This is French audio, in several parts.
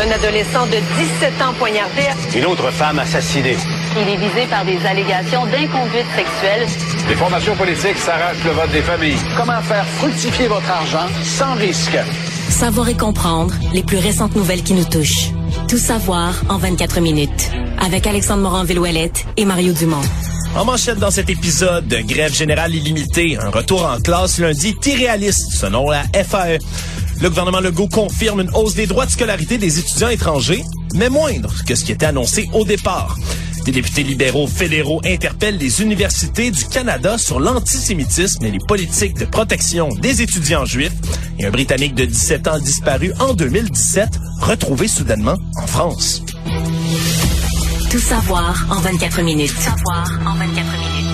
Un adolescent de 17 ans poignardé. Une autre femme assassinée. Il est visé par des allégations d'inconduite sexuelle. Les formations politiques s'arrachent le vote des familles. Comment faire fructifier votre argent sans risque? Savoir et comprendre les plus récentes nouvelles qui nous touchent. Tout savoir en 24 minutes. Avec Alexandre Morin-Villouellette et Mario Dumont. En manchette dans cet épisode, grève générale illimitée, un retour en classe lundi irréaliste, selon la FAE. Le gouvernement Legault confirme une hausse des droits de scolarité des étudiants étrangers, mais moindre que ce qui était annoncé au départ. Des députés libéraux fédéraux interpellent les universités du Canada sur l'antisémitisme et les politiques de protection des étudiants juifs. Et un Britannique de 17 ans disparu en 2017, retrouvé soudainement en France. Tout savoir en 24 minutes. Tout savoir en 24 minutes.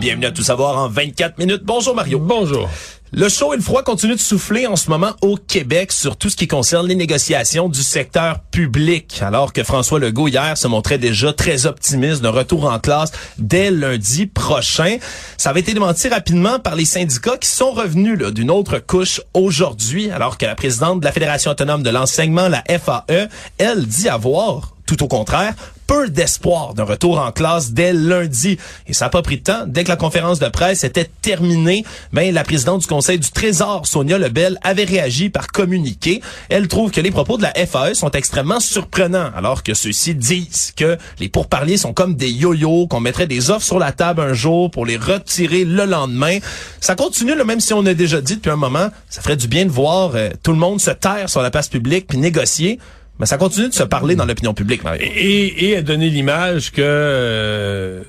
Bienvenue à Tout savoir en 24 minutes. Bonjour Mario. Bonjour. Le chaud et le froid continuent de souffler en ce moment au Québec sur tout ce qui concerne les négociations du secteur public, alors que François Legault hier se montrait déjà très optimiste d'un retour en classe dès lundi prochain. Ça avait été démenti rapidement par les syndicats qui sont revenus d'une autre couche aujourd'hui, alors que la présidente de la Fédération autonome de l'enseignement, la FAE, elle dit avoir tout au contraire, peu d'espoir d'un retour en classe dès lundi. Et ça n'a pas pris de temps. Dès que la conférence de presse était terminée, ben, la présidente du Conseil du Trésor, Sonia Lebel, avait réagi par communiqué. Elle trouve que les propos de la FAE sont extrêmement surprenants, alors que ceux-ci disent que les pourparlers sont comme des yo-yo, qu'on mettrait des offres sur la table un jour pour les retirer le lendemain. Ça continue, même si on a déjà dit depuis un moment, ça ferait du bien de voir euh, tout le monde se taire sur la place publique puis négocier. Mais ça continue de se parler dans l'opinion publique, Mario. Et, et à donner l'image que euh,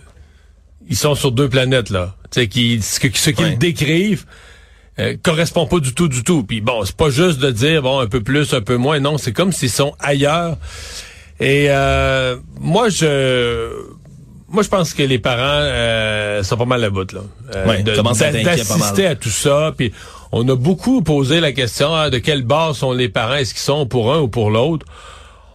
ils sont sur deux planètes là. Tu sais, qui ce qu'ils décrivent euh, correspond pas du tout, du tout. Puis bon, c'est pas juste de dire bon un peu plus, un peu moins. Non, c'est comme s'ils sont ailleurs. Et euh, moi, je moi, je pense que les parents euh, sont pas mal à bout là. Euh, d'assister à tout ça. Puis on a beaucoup posé la question hein, de quel bord sont les parents, est-ce qu'ils sont pour un ou pour l'autre?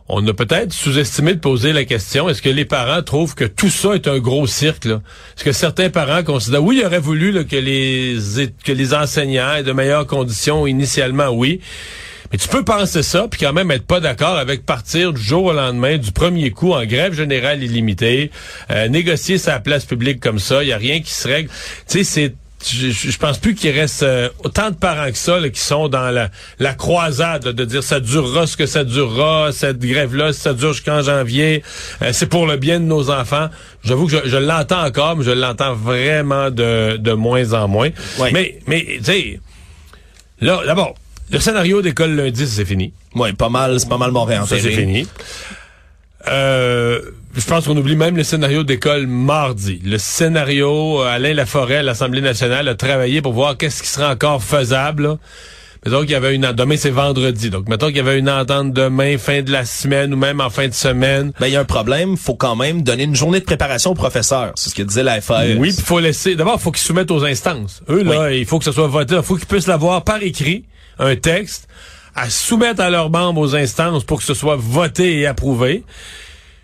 On a peut-être sous-estimé de poser la question, est-ce que les parents trouvent que tout ça est un gros cirque? Est-ce que certains parents considèrent, oui, ils auraient voulu que, les, enseignants aient de meilleures conditions initialement, oui. Mais tu peux penser ça, puis quand même être pas d'accord avec partir du jour au lendemain, du premier coup, en grève générale illimitée, euh, négocier sa place publique comme ça, il y a rien qui se règle. Tu sais, c'est je, je, pense plus qu'il reste euh, autant de parents que ça qui sont dans la, la croisade de dire ça durera ce que ça durera, cette grève-là, ça dure jusqu'en janvier, euh, c'est pour le bien de nos enfants. J'avoue que je, je l'entends encore, mais je l'entends vraiment de, de moins en moins. Mais, mais tu sais, là, d'abord, le scénario d'école lundi, c'est fini. Oui, pas mal, c'est pas mal mon Ça, c'est fini. Euh, je pense qu'on oublie même le scénario d'école mardi. Le scénario, euh, Alain Laforêt à l'Assemblée nationale a travaillé pour voir qu'est-ce qui serait encore faisable. Mettons qu'il y avait une demain c'est vendredi. Donc mettons qu'il y avait une entente demain fin de la semaine ou même en fin de semaine. Ben il y a un problème, faut quand même donner une journée de préparation aux professeurs, c'est ce que disait la FAE. Oui, il faut laisser d'abord faut qu'ils soumettent aux instances. Eux là, il faut que ce soit voté, il faut qu'ils puissent l'avoir par écrit, un texte à soumettre à leurs membres aux instances pour que ce soit voté et approuvé.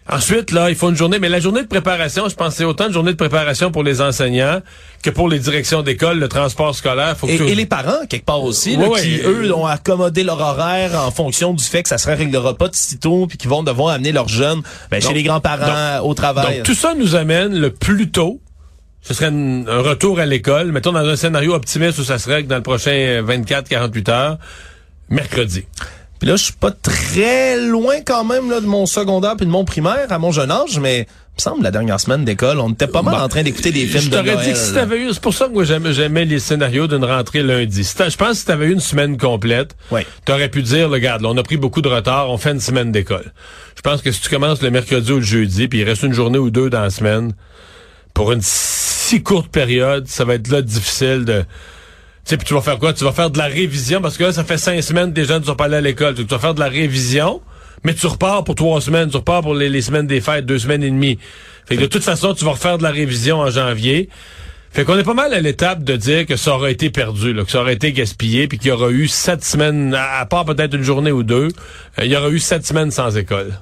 Ensuite, là, il faut une journée, mais la journée de préparation, je pense c'est autant de journée de préparation pour les enseignants que pour les directions d'école, le transport scolaire. Faut et, et, les parents, quelque part aussi, qui, eux, ont accommodé leur horaire en fonction du fait que ça se réglera pas de sitôt, puis qu'ils vont devoir amener leurs jeunes ben, chez les grands-parents au travail. Donc, tout ça nous amène le plus tôt ce serait un retour à l'école, mettons dans un scénario optimiste où ça serait que dans le prochain 24-48 heures, mercredi. Puis là, je suis pas très loin quand même là, de mon secondaire puis de mon primaire à mon jeune âge, mais il me semble la dernière semaine d'école, on était pas mal en train d'écouter des films de Noël. dit que si t'avais eu, c'est pour ça que moi j'aimais les scénarios d'une rentrée lundi. je pense que si t'avais eu une semaine complète, ouais. t'aurais pu dire, regarde, là, on a pris beaucoup de retard, on fait une semaine d'école. Je pense que si tu commences le mercredi ou le jeudi, puis il reste une journée ou deux dans la semaine, pour une si courte période, ça va être là difficile de sais, puis tu vas faire quoi? Tu vas faire de la révision, parce que là, ça fait cinq semaines que des jeunes ne sont pas allés à l'école. Tu vas faire de la révision, mais tu repars pour trois semaines. Tu repars pour les, semaines des fêtes, deux semaines et demie. Fait que de toute façon, tu vas refaire de la révision en janvier. Fait qu'on est pas mal à l'étape de dire que ça aurait été perdu, là, que ça aurait été gaspillé, puis qu'il y aura eu sept semaines, à part peut-être une journée ou deux, euh, il y aura eu sept semaines sans école.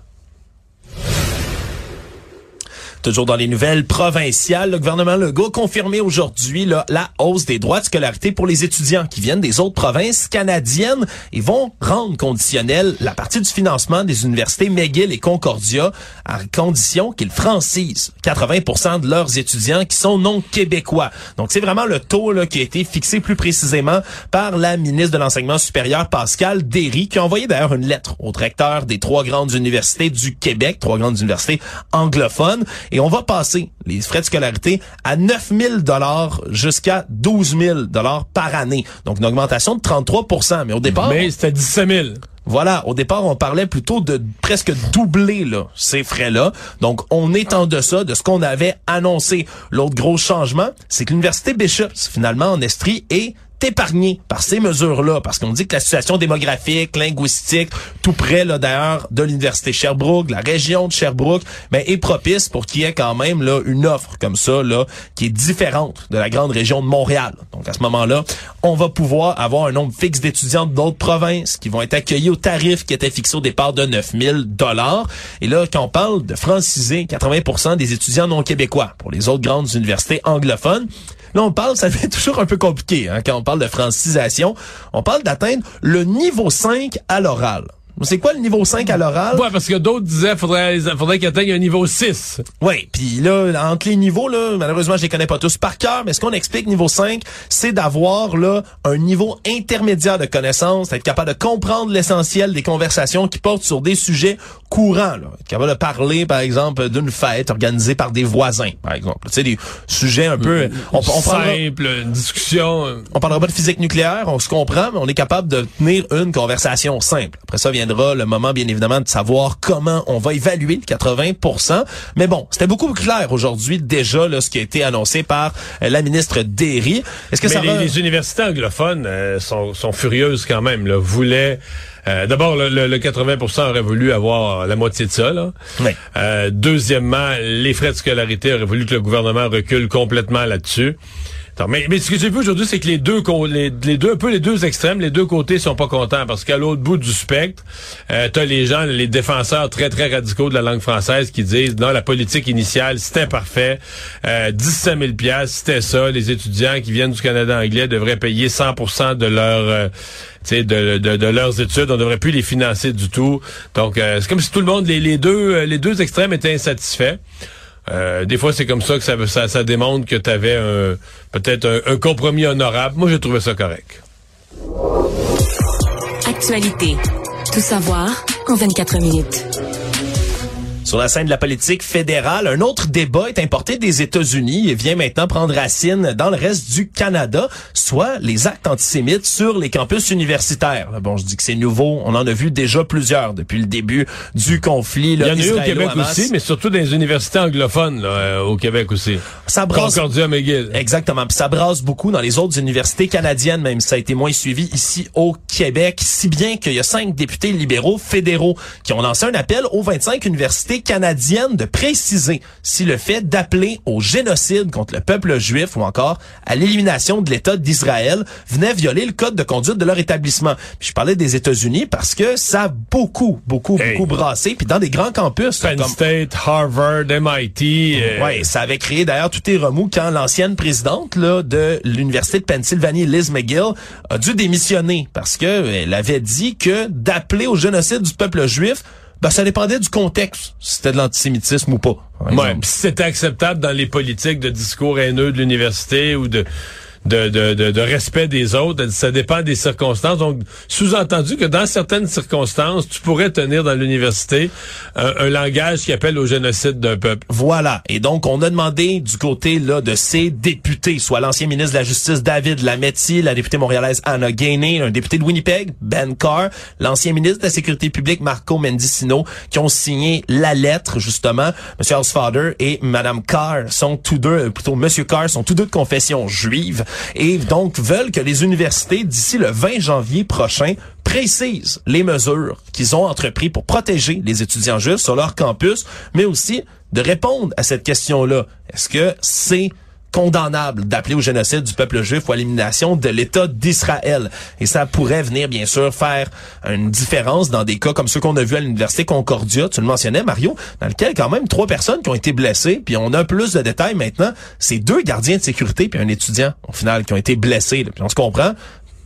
Toujours dans les nouvelles provinciales, le gouvernement Legault a confirmé aujourd'hui la hausse des droits de scolarité pour les étudiants qui viennent des autres provinces canadiennes et vont rendre conditionnel la partie du financement des universités McGill et Concordia à condition qu'ils francisent 80% de leurs étudiants qui sont non québécois. Donc c'est vraiment le taux là, qui a été fixé plus précisément par la ministre de l'enseignement supérieur Pascal Derry qui a envoyé d'ailleurs une lettre au directeur des trois grandes universités du Québec, trois grandes universités anglophones et on va passer les frais de scolarité à 9 000 dollars jusqu'à 12 000 dollars par année. Donc une augmentation de 33% mais au départ Mais c'était 17 000. Voilà, au départ, on parlait plutôt de presque doubler là, ces frais-là. Donc, on est en deçà de ce qu'on avait annoncé. L'autre gros changement, c'est que l'Université Bishops, finalement, en Estrie, est épargné par ces mesures-là, parce qu'on dit que la situation démographique, linguistique, tout près là d'ailleurs de l'université Sherbrooke, la région de Sherbrooke, ben, est propice pour qu'il y ait quand même là une offre comme ça là qui est différente de la grande région de Montréal. Donc à ce moment-là, on va pouvoir avoir un nombre fixe d'étudiants d'autres provinces qui vont être accueillis au tarif qui était fixé au départ de 9000 dollars. Et là, quand on parle de franciser 80% des étudiants non québécois pour les autres grandes universités anglophones, Là, on parle, ça devient toujours un peu compliqué hein, quand on parle de francisation. On parle d'atteindre le niveau 5 à l'oral. C'est quoi le niveau 5 à l'oral? Ouais, parce que d'autres disaient faudrait faudrait qu'il atteigne un niveau 6. Oui, puis là entre les niveaux là, malheureusement, je les connais pas tous par cœur, mais ce qu'on explique niveau 5, c'est d'avoir là un niveau intermédiaire de connaissance, être capable de comprendre l'essentiel des conversations qui portent sur des sujets courants là, être capable de parler par exemple d'une fête organisée par des voisins par exemple. Tu sais des sujets un peu on, on simple, une discussion. On parlera pas de physique nucléaire, on se comprend, mais on est capable de tenir une conversation simple. Après ça vient le moment, bien évidemment, de savoir comment on va évaluer le 80 Mais bon, c'était beaucoup plus clair aujourd'hui déjà là, ce qui a été annoncé par euh, la ministre Derry. Est-ce que ça les, les universités anglophones euh, sont, sont furieuses quand même. Là, voulaient euh, D'abord, le, le, 80% aurait voulu avoir la moitié de ça. Là. deuxièmement, les frais de scolarité auraient voulu que le gouvernement recule complètement là-dessus mais, mais ce que j'ai vu aujourd'hui, c'est que les deux, les, deux, un peu les deux extrêmes, les deux côtés sont pas contents parce qu'à l'autre bout du spectre, euh, t'as les gens, les défenseurs très très radicaux de la langue française qui disent non, la politique initiale c'était parfait, euh, 17 000 pièces c'était ça, les étudiants qui viennent du Canada anglais devraient payer 100% de leur euh, de, de, de, leurs études, on devrait plus les financer du tout. Donc euh, c'est comme si tout le monde, les, les deux, les deux extrêmes étaient insatisfaits. Euh, des fois, c'est comme ça que ça, ça, démontre que tu avais peut-être un, un, compromis honorable. Moi, j'ai trouvé ça correct. Actualité. Tout savoir en 24 minutes. Sur la scène de la politique fédérale, un autre débat est importé des États-Unis et vient maintenant prendre racine dans le reste du Canada, soit les actes antisémites sur les campus universitaires. Bon, je dis que c'est nouveau, on en a vu déjà plusieurs depuis le début du conflit. Là, Il y en a eu au Québec aussi, mais surtout dans les universités anglophones là, euh, au Québec aussi. Ça brasse... Concordia McGill. Exactement, puis ça brasse beaucoup dans les autres universités canadiennes, même si ça a été moins suivi ici au Québec, si bien qu'il y a cinq députés libéraux fédéraux qui ont lancé un appel aux 25 universités canadienne de préciser si le fait d'appeler au génocide contre le peuple juif ou encore à l'élimination de l'État d'Israël venait violer le code de conduite de leur établissement. Puis je parlais des États-Unis parce que ça a beaucoup, beaucoup, beaucoup brassé. Puis dans des grands campus. Penn State, Harvard, MIT. Euh... Ouais, ça avait créé d'ailleurs tout est remous quand l'ancienne présidente là, de l'Université de Pennsylvanie, Liz McGill, a dû démissionner parce que elle avait dit que d'appeler au génocide du peuple juif ben, ça dépendait du contexte, si c'était de l'antisémitisme ou pas. Ouais, si c'était acceptable dans les politiques de discours haineux de l'université ou de de, de, de, respect des autres. Ça dépend des circonstances. Donc, sous-entendu que dans certaines circonstances, tu pourrais tenir dans l'université un, langage qui appelle au génocide d'un peuple. Voilà. Et donc, on a demandé du côté là de ces députés, soit l'ancien ministre de la Justice David Lametti, la députée montréalaise Anna Gainey, un député de Winnipeg, Ben Carr, l'ancien ministre de la Sécurité publique Marco Mendicino, qui ont signé la lettre, justement. Monsieur Housefather et Madame Carr sont tous deux, euh, plutôt Monsieur Carr sont tous deux de confession juive et donc veulent que les universités, d'ici le 20 janvier prochain, précisent les mesures qu'ils ont entreprises pour protéger les étudiants juifs sur leur campus, mais aussi de répondre à cette question-là. Est-ce que c'est condamnable d'appeler au génocide du peuple juif ou à l'élimination de l'État d'Israël. Et ça pourrait venir, bien sûr, faire une différence dans des cas comme ceux qu'on a vus à l'Université Concordia, tu le mentionnais, Mario, dans lequel quand même trois personnes qui ont été blessées, puis on a plus de détails maintenant, c'est deux gardiens de sécurité puis un étudiant, au final, qui ont été blessés. Puis on se comprend,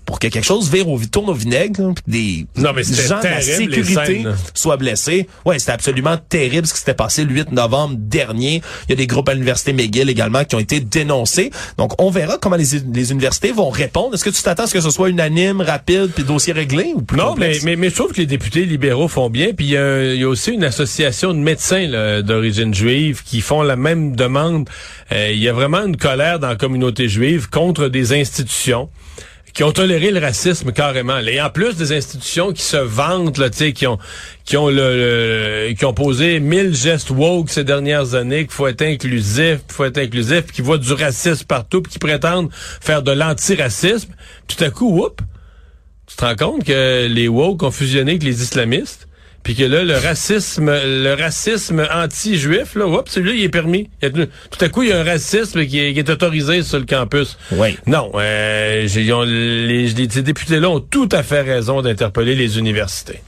pour que quelque chose vire au, tourne au vinaigre, puis des non, mais gens de la sécurité soient blessés. Ouais, c'était absolument terrible ce qui s'était passé le 8 novembre dernier. Il y a des groupes à l'université McGill également qui ont été dénoncés. Donc, on verra comment les, les universités vont répondre. Est-ce que tu t'attends à ce que ce soit unanime, rapide, puis dossier réglé ou plus Non, mais, mais, mais je trouve que les députés libéraux font bien. Puis il y, a, aussi une association de médecins d'origine juive qui font la même demande. Euh, il y a vraiment une colère dans la communauté juive contre des institutions qui ont toléré le racisme carrément. Et en plus des institutions qui se vantent, là, qui ont qui ont le, qui ont posé mille gestes woke ces dernières années, qu'il faut être inclusif, qu'il faut être inclusif, qui voient du racisme partout, puis qui prétendent faire de l'antiracisme. Tout à coup, whoop, tu te rends compte que les woke ont fusionné avec les islamistes? Puis que là, le racisme, le racisme anti-juif, là, hop, celui-là, il est permis. tout à coup, il y a un racisme qui est, autorisé sur le campus. Oui. Non, euh, les, les députés-là ont tout à fait raison d'interpeller les universités.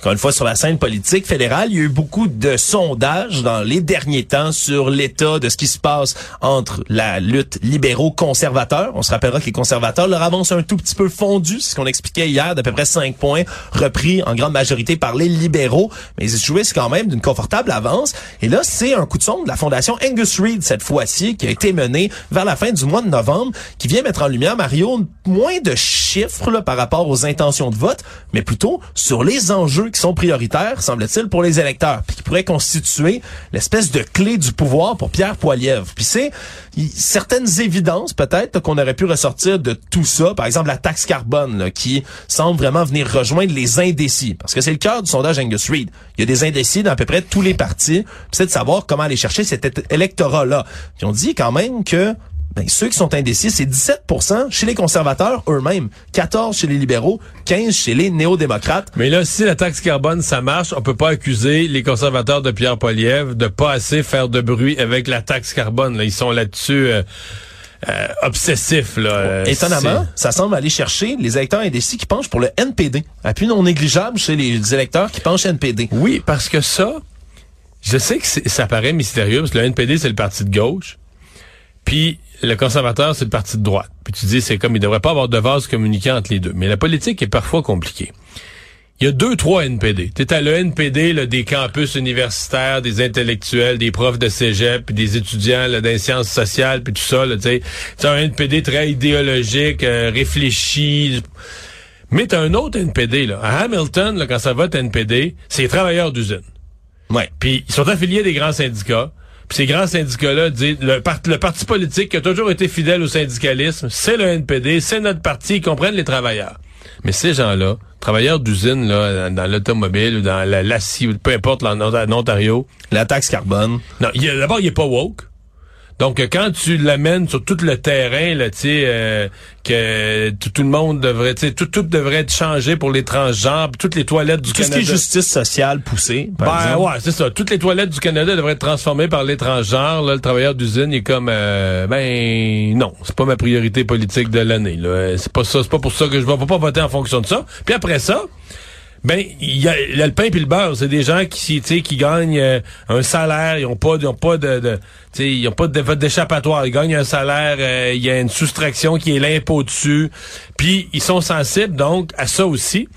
Encore une fois, sur la scène politique fédérale, il y a eu beaucoup de sondages dans les derniers temps sur l'état de ce qui se passe entre la lutte libéraux-conservateurs. On se rappellera que les conservateurs leur avance un tout petit peu fondu, ce qu'on expliquait hier, d'à peu près 5 points, repris en grande majorité par les libéraux. Mais ils jouissent quand même d'une confortable avance. Et là, c'est un coup de sonde de la fondation Angus Reid, cette fois-ci, qui a été menée vers la fin du mois de novembre, qui vient mettre en lumière, Mario, moins de chiffres là, par rapport aux intentions de vote, mais plutôt sur les enjeux qui sont prioritaires, semble-t-il, pour les électeurs, puis qui pourraient constituer l'espèce de clé du pouvoir pour Pierre Poilievre. Puis c'est certaines évidences peut-être qu'on aurait pu ressortir de tout ça, par exemple la taxe carbone qui semble vraiment venir rejoindre les indécis, parce que c'est le cœur du sondage Angus Reid. Il y a des indécis dans à peu près tous les partis, c'est de savoir comment aller chercher cet électorat-là. Puis on dit quand même que ben, ceux qui sont indécis, c'est 17% chez les conservateurs eux-mêmes, 14% chez les libéraux, 15 chez les néo-démocrates. Mais là, si la taxe carbone, ça marche, on peut pas accuser les conservateurs de Pierre Poilievre de pas assez faire de bruit avec la taxe carbone. Là. Ils sont là-dessus... Euh, euh, obsessifs. Là, euh, Étonnamment, ça semble aller chercher les électeurs indécis qui penchent pour le NPD. Appui non négligeable chez les électeurs qui penchent NPD. Oui, parce que ça, je sais que ça paraît mystérieux, parce que le NPD, c'est le parti de gauche. Puis le conservateur, c'est le parti de droite. Puis tu dis, c'est comme, il devrait pas avoir de vase communiquant entre les deux. Mais la politique est parfois compliquée. Il y a deux, trois NPD. Tu à le NPD là, des campus universitaires, des intellectuels, des profs de cégep, puis des étudiants là, sciences sociales, puis tout ça. Tu sais, un NPD très idéologique, euh, réfléchi. Mais t'as un autre NPD. Là. À Hamilton, là, quand ça vote NPD, c'est les travailleurs d'usine. Ouais. Puis ils sont affiliés des grands syndicats. Puis ces grands syndicats-là disent le, le parti politique qui a toujours été fidèle au syndicalisme, c'est le NPD, c'est notre parti, ils comprennent les travailleurs. Mais ces gens-là, travailleurs d'usine là, dans l'automobile ou dans l'acier ou peu importe en, en Ontario. La taxe carbone. Non, d'abord, il est pas woke. Donc, quand tu l'amènes sur tout le terrain, là, tu sais, euh, que tout, le monde devrait, tu sais, tout, tout devrait être changé pour les transgenres, toutes les toilettes du Canada. Tout ce qui est justice sociale poussée, ben, ouais, c'est ça. Toutes les toilettes du Canada devraient être transformées par les transgenres. Là, le travailleur d'usine est comme, euh, ben, non, c'est pas ma priorité politique de l'année. Là, c'est pas ça, c'est pas pour ça que je vais pas voter en fonction de ça. Puis après ça. Ben, il y a, le pain et le beurre. C'est des gens qui, qui gagnent euh, un salaire, ils ont pas, ils ont pas de, de ils ont pas de d'échappatoire. Ils gagnent un salaire, euh, il y a une soustraction qui est l'impôt dessus. Puis ils sont sensibles donc à ça aussi.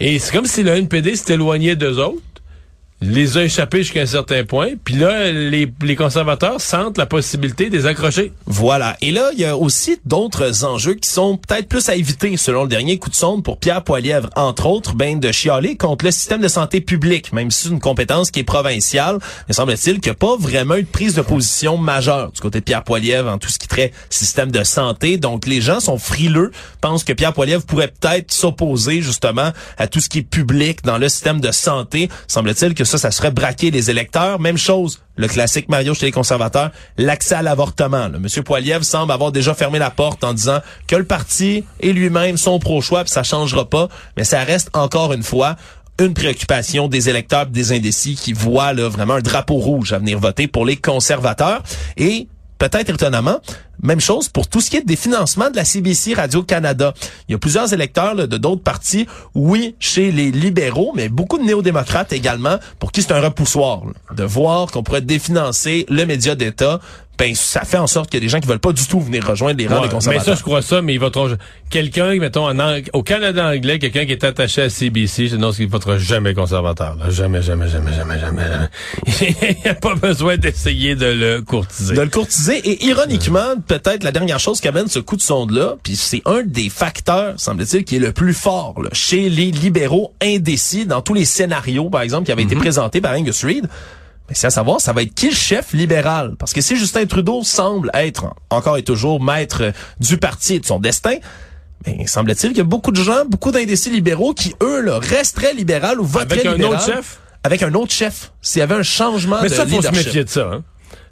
Et c'est comme si le NPD s'est éloigné d'eux autres les a échappés jusqu'à un certain point. Puis là, les, les, conservateurs sentent la possibilité de les accrocher. Voilà. Et là, il y a aussi d'autres enjeux qui sont peut-être plus à éviter, selon le dernier coup de sonde pour Pierre Poilièvre, entre autres, ben de chialer contre le système de santé publique, même si c'est une compétence qui est provinciale. Mais semble-t-il qu'il n'y a pas vraiment eu de prise de position majeure du côté de Pierre Poilièvre en tout ce qui traite système de santé. Donc, les gens sont frileux, pensent que Pierre Poilièvre pourrait peut-être s'opposer justement à tout ce qui est public dans le système de santé. Semble-t-il que ça, ça serait braquer les électeurs. Même chose, le classique Mario chez les conservateurs, l'accès à l'avortement. Monsieur Poiliev semble avoir déjà fermé la porte en disant que le parti et lui-même sont pro-choix, puis ça changera pas, mais ça reste encore une fois une préoccupation des électeurs des indécis qui voient là, vraiment un drapeau rouge à venir voter pour les conservateurs. Et peut-être étonnamment, même chose pour tout ce qui est des financements de la CBC Radio-Canada. Il y a plusieurs électeurs là, de d'autres partis, oui, chez les libéraux, mais beaucoup de néo-démocrates également, pour qui c'est un repoussoir là, de voir qu'on pourrait définancer le média d'État ben ça fait en sorte qu'il y a des gens qui veulent pas du tout venir rejoindre les rangs Ouais, des conservateurs. Mais ça, je crois ça, mais il votera quelqu'un, mettons, en Ang- au Canada anglais, quelqu'un qui est attaché à CBC, je pense qu'il votera jamais conservateur. là. Jamais, jamais, jamais, jamais, jamais. il n'y a pas besoin d'essayer de le courtiser. de le courtiser. Et ironiquement, peut-être la dernière chose qui amène ce coup de sonde-là, puis c'est un des facteurs, semble-t-il, qui est le plus fort là, chez les libéraux indécis dans tous les scénarios, par exemple, qui avaient été présentés par Angus Reid. Mais c'est à savoir, ça va être qui le chef libéral? Parce que si Justin Trudeau semble être encore et toujours maître du parti et de son destin, mais semble-t-il qu'il y a beaucoup de gens, beaucoup d'indécis libéraux qui, eux, là, resteraient libéraux ou voteraient Avec un libéral. autre chef? Avec un autre chef. S'il y avait un changement Mais de ça, faut se méfier de ça. Hein?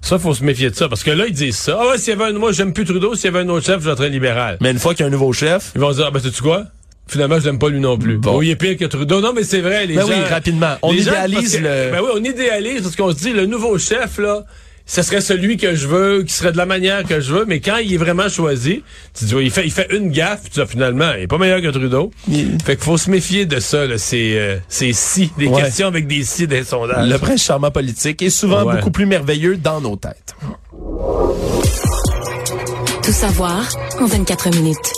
Ça, faut se méfier de ça. Parce que là, ils disent ça. Ah ouais, s'il y avait un, moi, j'aime plus Trudeau. S'il y avait un autre chef, je voterais libéral. Mais une fois qu'il y a un nouveau chef, Ils vont dire, ah, ben, sais-tu quoi? Finalement, je l'aime pas lui non plus. Bon. Il est pire que Trudeau. Non, mais c'est vrai, les Ben gens. oui, rapidement. On gens, idéalise que- le- Ben oui, on idéalise parce qu'on se dit, le nouveau chef, là, ce serait celui que je veux, qui serait de la manière que je veux, mais quand il est vraiment choisi, tu dis, ouais, il fait, il fait une gaffe, puis tu dis, finalement, il est pas meilleur que Trudeau. Il- Fait qu'il faut se méfier de ça, là, ces, euh, ces si, des Ouais. questions avec des si des sondages. Le prince charmant politique est souvent Ouais. beaucoup plus merveilleux dans nos têtes. Tout savoir en 24 minutes.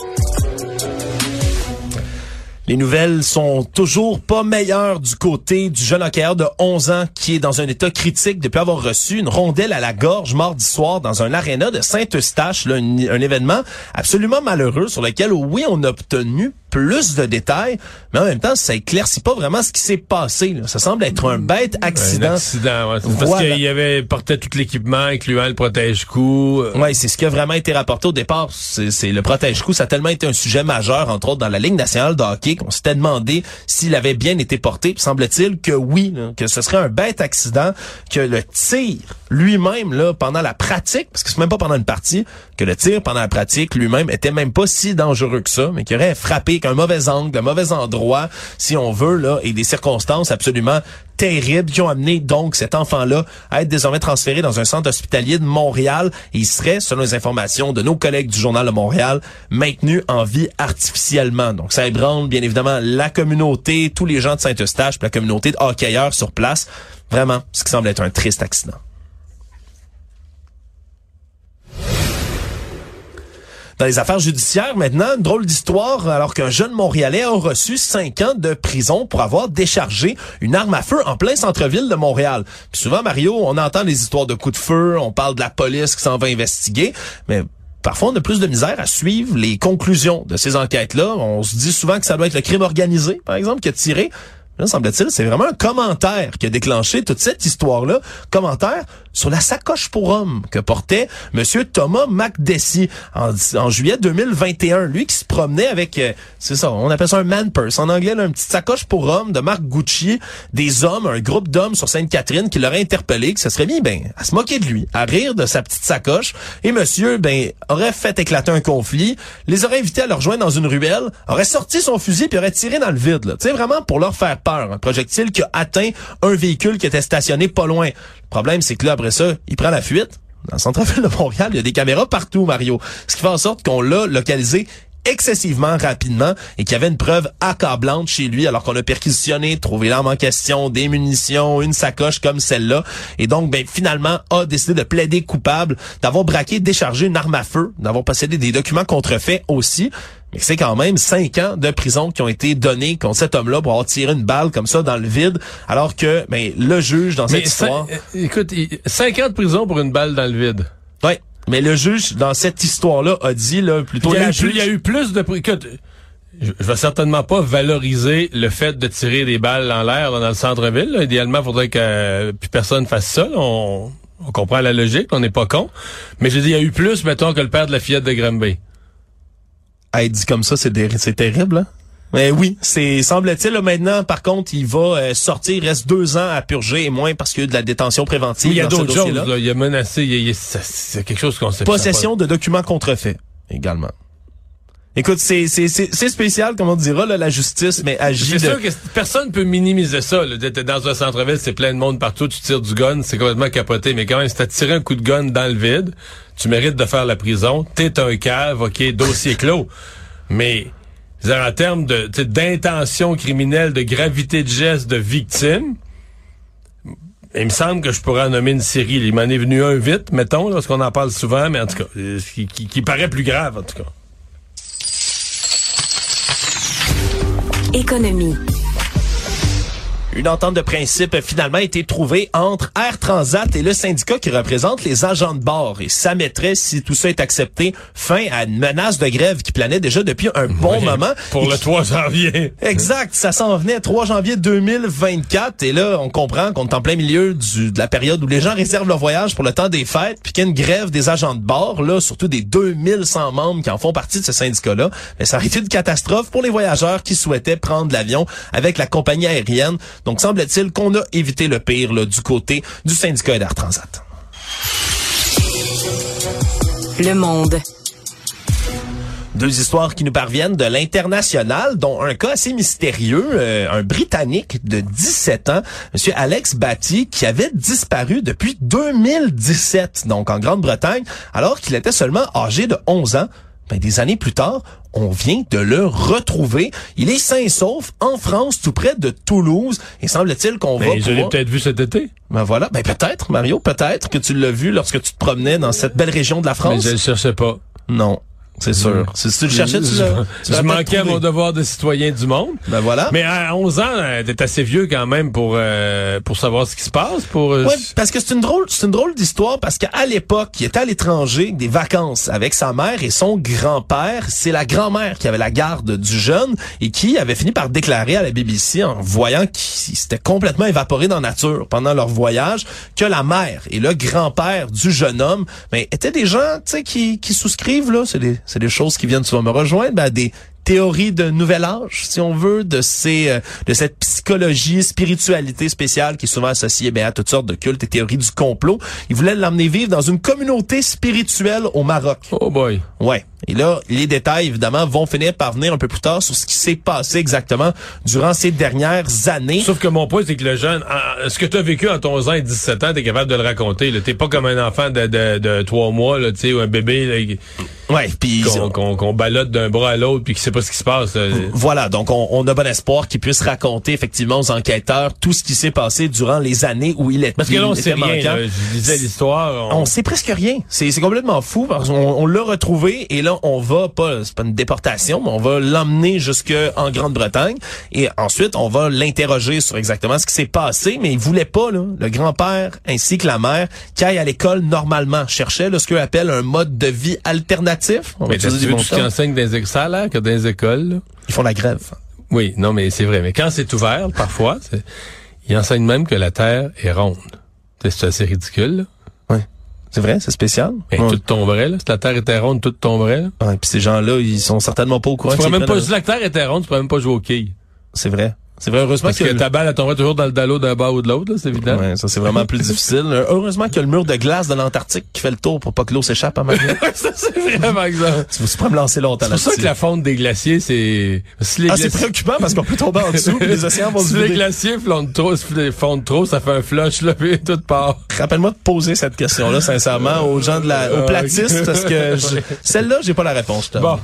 Les nouvelles sont toujours pas meilleures du côté du jeune hockeyeur de 11 ans qui est dans un état critique depuis avoir reçu une rondelle à la gorge mardi soir dans un aréna de Saint-Eustache, un, un événement absolument malheureux sur lequel, oui, on a obtenu plus de détails, mais en même temps, ça éclaircit pas vraiment ce qui s'est passé. là. Ça semble être un bête Un accident. ouais. Parce Voilà. qu'il avait porté tout l'équipement, incluant le protège-cou. euh, Oui, c'est ce qui a vraiment été rapporté au départ. C'est le protège-coup, ça a tellement été un sujet majeur, entre autres dans la Ligue nationale de hockey, qu'on s'était demandé s'il avait bien été porté. Semble-t-il que oui, là, que ce serait un bête accident, que le tir lui-même, là, pendant la pratique, parce que c'est même pas pendant une partie, que le tir pendant la pratique lui-même était même pas si dangereux que ça, mais qu'il aurait frappé qu'un mauvais angle, un mauvais endroit, si on veut, là, et des circonstances absolument terribles qui ont amené donc cet enfant-là à être désormais transféré dans un centre hospitalier de Montréal. Il serait, selon les informations de nos collègues du Journal de Montréal, maintenu en vie artificiellement. Donc ça ébranle bien évidemment la communauté, tous les gens de Saint-Eustache, la communauté de hockeyeurs sur place. Vraiment, ce qui semble être un triste accident. Dans les affaires judiciaires, maintenant, une drôle d'histoire, alors qu'un jeune Montréalais a reçu cinq ans de prison pour avoir déchargé une arme à feu en plein centre-ville de Montréal. Puis souvent, Mario, on entend des histoires de coups de feu, on parle de la police qui s'en va investiguer, mais Parfois, on a plus de misère à suivre les conclusions de ces enquêtes-là. On se dit souvent que ça doit être le crime organisé, par exemple, qui a tiré. Là, semble-t-il, c'est vraiment un commentaire qui a déclenché toute cette histoire-là. Commentaire sur la sacoche pour homme que portait Monsieur Thomas McDessie en, juillet 2021. Lui qui se promenait avec, euh, c'est ça, on appelle ça un man purse. En anglais, là, une petite sacoche pour homme de marque Gucci. Des hommes, un groupe d'hommes sur Sainte-Catherine qui l'auraient interpellé, qui se serait mis, ben, à se moquer de lui, à rire de sa petite sacoche. Et monsieur, ben, aurait fait éclater un conflit, les aurait invités à le rejoindre dans une ruelle, aurait sorti son fusil puis aurait tiré dans le vide. Tu sais, vraiment pour leur faire peur. Un projectile qui a atteint un véhicule qui était stationné pas loin. Problème, c'est que là, après ça, il prend la fuite. Dans le centre-ville de Montréal, il y a des caméras partout, Mario. Ce qui fait en sorte qu'on l'a localisé excessivement rapidement et qu'il y avait une preuve accablante chez lui alors qu'on a perquisitionné, trouvé l'arme en question, des munitions, une sacoche comme celle-là et donc ben finalement a décidé de plaider coupable d'avoir braqué, déchargé une arme à feu, d'avoir possédé des documents contrefaits aussi. Mais c'est quand même cinq ans de prison qui ont été donnés contre cet homme-là pour avoir tiré une balle comme ça dans le vide, alors que ben, le juge dans cette Mais histoire... euh, écoute, cinq ans de prison pour une balle dans le vide. Ouais, mais le juge dans cette histoire-là a dit là plutôt... Il y, a la eu, plus- juge- il y a eu plus de... Écoute, je, je vais certainement pas valoriser le fait de tirer des balles en l'air dans le centre-ville. Idéalement, il faudrait que euh, plus personne fasse ça. là. On, on comprend la logique, on n'est pas con. Mais je dis, il y a eu plus, mettons, que le père de la fillette de Granby. Ah, dit comme ça, c'est terrible. Hein? Mais oui, c'est semble-t-il là, maintenant. Par contre, il va euh, sortir. Il reste deux ans à purger et moins parce qu'il y a eu de la détention préventive. il y a d'autres choses. là. Il a menacé. Il y a, ça- c'est quelque chose qu'on sait Possession de documents contrefaits également. Écoute, c'est c'est c'est c'est spécial, comme on dira, là, la justice, mais agit C'est de... sûr que personne peut minimiser ça. Là. T'es dans un centre-ville, c'est plein de monde partout, tu tires du gun, c'est complètement capoté. Mais quand même, si t'as tiré un coup de gun dans le vide, tu mérites de faire la prison. T'es un cave, ok, dossier clos. Mais je veux dire, en termes d'intention criminelle, de gravité de geste, de victime, il me semble que je pourrais en nommer une série. Il m'en est venu un vite, mettons, parce qu'on en parle souvent, mais en tout cas, qui paraît plus grave, en tout cas. Économie. Une entente de principe a finalement été trouvée entre Air Transat et le syndicat qui représente les agents de bord. Et ça mettrait, si tout ça est accepté, fin à une menace de grève qui planait déjà depuis un bon Oui, moment. Pour le qui- 3 janvier. Exact, ça s'en venait 3 janvier 2024 et là on comprend qu'on est en plein milieu du, de la période où les gens réservent leur voyage pour le temps des fêtes puis qu'il y a une grève des agents de bord là, surtout des 2100 membres qui en font partie de ce syndicat-là. Mais ça aurait été une catastrophe pour les voyageurs qui souhaitaient prendre l'avion avec la compagnie aérienne. Donc semble-t-il qu'on a évité le pire là, du côté du syndicat d'Air Transat. Le monde. Deux histoires qui nous parviennent de l'international, dont un cas assez mystérieux, euh, un Britannique de 17 ans, Monsieur Alex Batty, qui avait disparu depuis 2017, donc en Grande-Bretagne, alors qu'il était seulement âgé de 11 ans. Ben, des années plus tard, on vient de le retrouver. Il est sain et sauf en France, tout près de Toulouse. Et semble-t-il qu'on va Mais je l'ai peut-être vu cet été. Ben voilà, ben peut-être, Mario, peut-être que tu l'as vu lorsque tu te promenais dans cette belle région de la Mais France. je le cherchais pas. Non, c'est sûr. Si tu le cherchais, tu l'as. tu Je manquais à mon devoir de citoyen du monde. Ben voilà. Mais à 11 ans, euh, t'es assez vieux quand même pour euh, pour savoir ce qui se passe. Pour euh, Ouais, parce que c'est une drôle, c'est une drôle d'histoire parce qu'à l'époque, il était à l'étranger des vacances avec sa mère et son grand-père. C'est la grand-mère qui avait la garde du jeune et qui avait fini par déclarer à la BBC en voyant qu'il s'était complètement évaporé dans la nature pendant leur voyage que la mère et le grand-père du jeune homme, ben, étaient des gens, tu sais, qui, qui souscrivent là. C'est des, c'est des choses qui viennent, vas me rejoindre, ben, des théorie de nouvel âge, si on veut, de ces euh, de cette psychologie, spiritualité spéciale qui est souvent associée ben, à toutes sortes de cultes et théories du complot. Il voulait l'emmener vivre dans une communauté spirituelle au Maroc. Oh boy. Ouais. Et là, les détails, évidemment, vont finir par venir un peu plus tard sur ce qui s'est passé exactement durant ces dernières années. Sauf que mon point, c'est que le jeune, ah, ce que tu as vécu en ton ans et 17 ans, t'es capable de le raconter. T'es pas comme un enfant de, de, de 3 mois, là, tu sais, ou un bébé là, Ouais, qu'on qu'on qu'on ballotte d'un bras à l'autre puis qui pas ce qui se passe. là. Voilà, donc on, on a bon espoir qu'il puisse raconter effectivement aux enquêteurs tout ce qui s'est passé durant les années où il était Parce que là, on sait rien. là. Je disais l'histoire. On sait presque rien. C'est complètement fou parce qu'on on l'a retrouvé et là on va pas c'est pas une déportation mais on va l'emmener jusque en Grande-Bretagne et ensuite on va l'interroger sur exactement ce qui s'est passé mais il voulait pas là, le grand-père ainsi que la mère qui aille à l'école normalement, cherchait là, ce qu'eux appellent un mode de vie alternatif. On Mais tu des veux bons tout ce qui termes. enseigne dans les, ça a l'air que dans les écoles, là. Ils font la grève. Oui, non, mais c'est vrai. Mais quand c'est ouvert, parfois, ils enseignent même que la Terre est ronde. C'est assez ridicule, là. C'est vrai, c'est spécial. Ouais. tout tomberait, là. Si la Terre était ronde, tout tomberait, là. Ouais, puis ces gens-là, ils sont certainement pas au courant. Tu pourrais même pas, si la Terre était ronde, tu pourrais même pas jouer au quilles. C'est vrai. C'est vrai, heureusement Parce que, que ta balle, elle toujours dans le dallo d'un bas ou de l'autre, là, c'est évident. Ouais, ça c'est vraiment plus difficile. Heureusement qu'il y a le mur de glace de l'Antarctique qui fait le tour pour pas que l'eau s'échappe à ma vie. ça, c'est vrai, par exemple. Tu vas pas me lancer longtemps C'est pour ça que la fonte des glaciers, c'est... Si Ah, c'est préoccupant parce qu'on peut tomber en dessous les océans vont se Si les glaciers fondent trop, fondent trop, ça fait un flush, là, puis tout part. Rappelle-moi de poser cette question-là, sincèrement, aux gens de la, aux Ah, platistes, parce que je- celle-là, j'ai pas la réponse. Bon.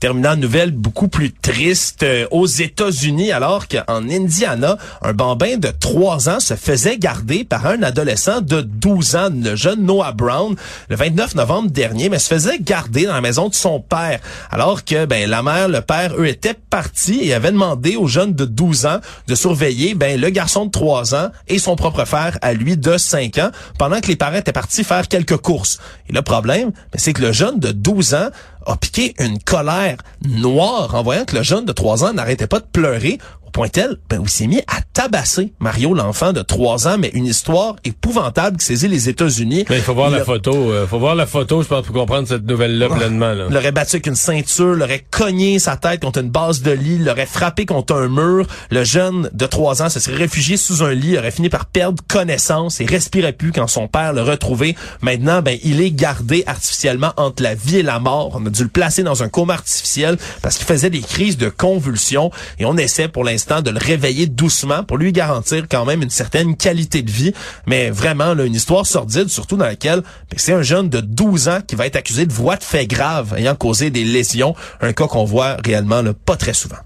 Terminant une nouvelle beaucoup plus triste euh, aux États-Unis, alors qu'en Indiana, un bambin de 3 ans se faisait garder par un adolescent de 12 ans, le jeune Noah Brown, le 29 novembre dernier, mais se faisait garder dans la maison de son père, alors que ben la mère, le père, eux étaient partis et avaient demandé au jeune de 12 ans de surveiller ben le garçon de 3 ans et son propre frère à lui de 5 ans, pendant que les parents étaient partis faire quelques courses. Et le problème, ben, c'est que le jeune de 12 ans a piqué une colère noire en voyant que le jeune de 3 ans n'arrêtait pas de pleurer Au point tel, ben, où il s'est mis à tabasser Mario, l'enfant de 3 ans, mais une histoire épouvantable qui saisit les États-Unis. Il faut voir la photo, euh, faut voir la photo, je pense, pour comprendre cette nouvelle-là pleinement. Là. Il l'aurait battu avec une ceinture, l'aurait cogné sa tête contre une base de lit, l'aurait frappé contre un mur. Le jeune de 3 ans se serait réfugié sous un lit, aurait fini par perdre connaissance et respirait plus quand son père le retrouvait. Maintenant, ben, il est gardé artificiellement entre la vie et la mort. On a dû le placer dans un coma artificiel parce qu'il faisait des crises de convulsions et on essaie pour l'instant de le réveiller doucement pour lui garantir quand même une certaine qualité de vie. Mais vraiment, là, une histoire sordide, surtout dans laquelle ben, c'est un jeune de 12 ans qui va être accusé de voies de fait grave ayant causé des lésions. Un cas qu'on voit réellement pas très souvent.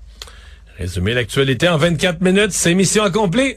Résumer l'actualité en 24 minutes, c'est mission accomplie.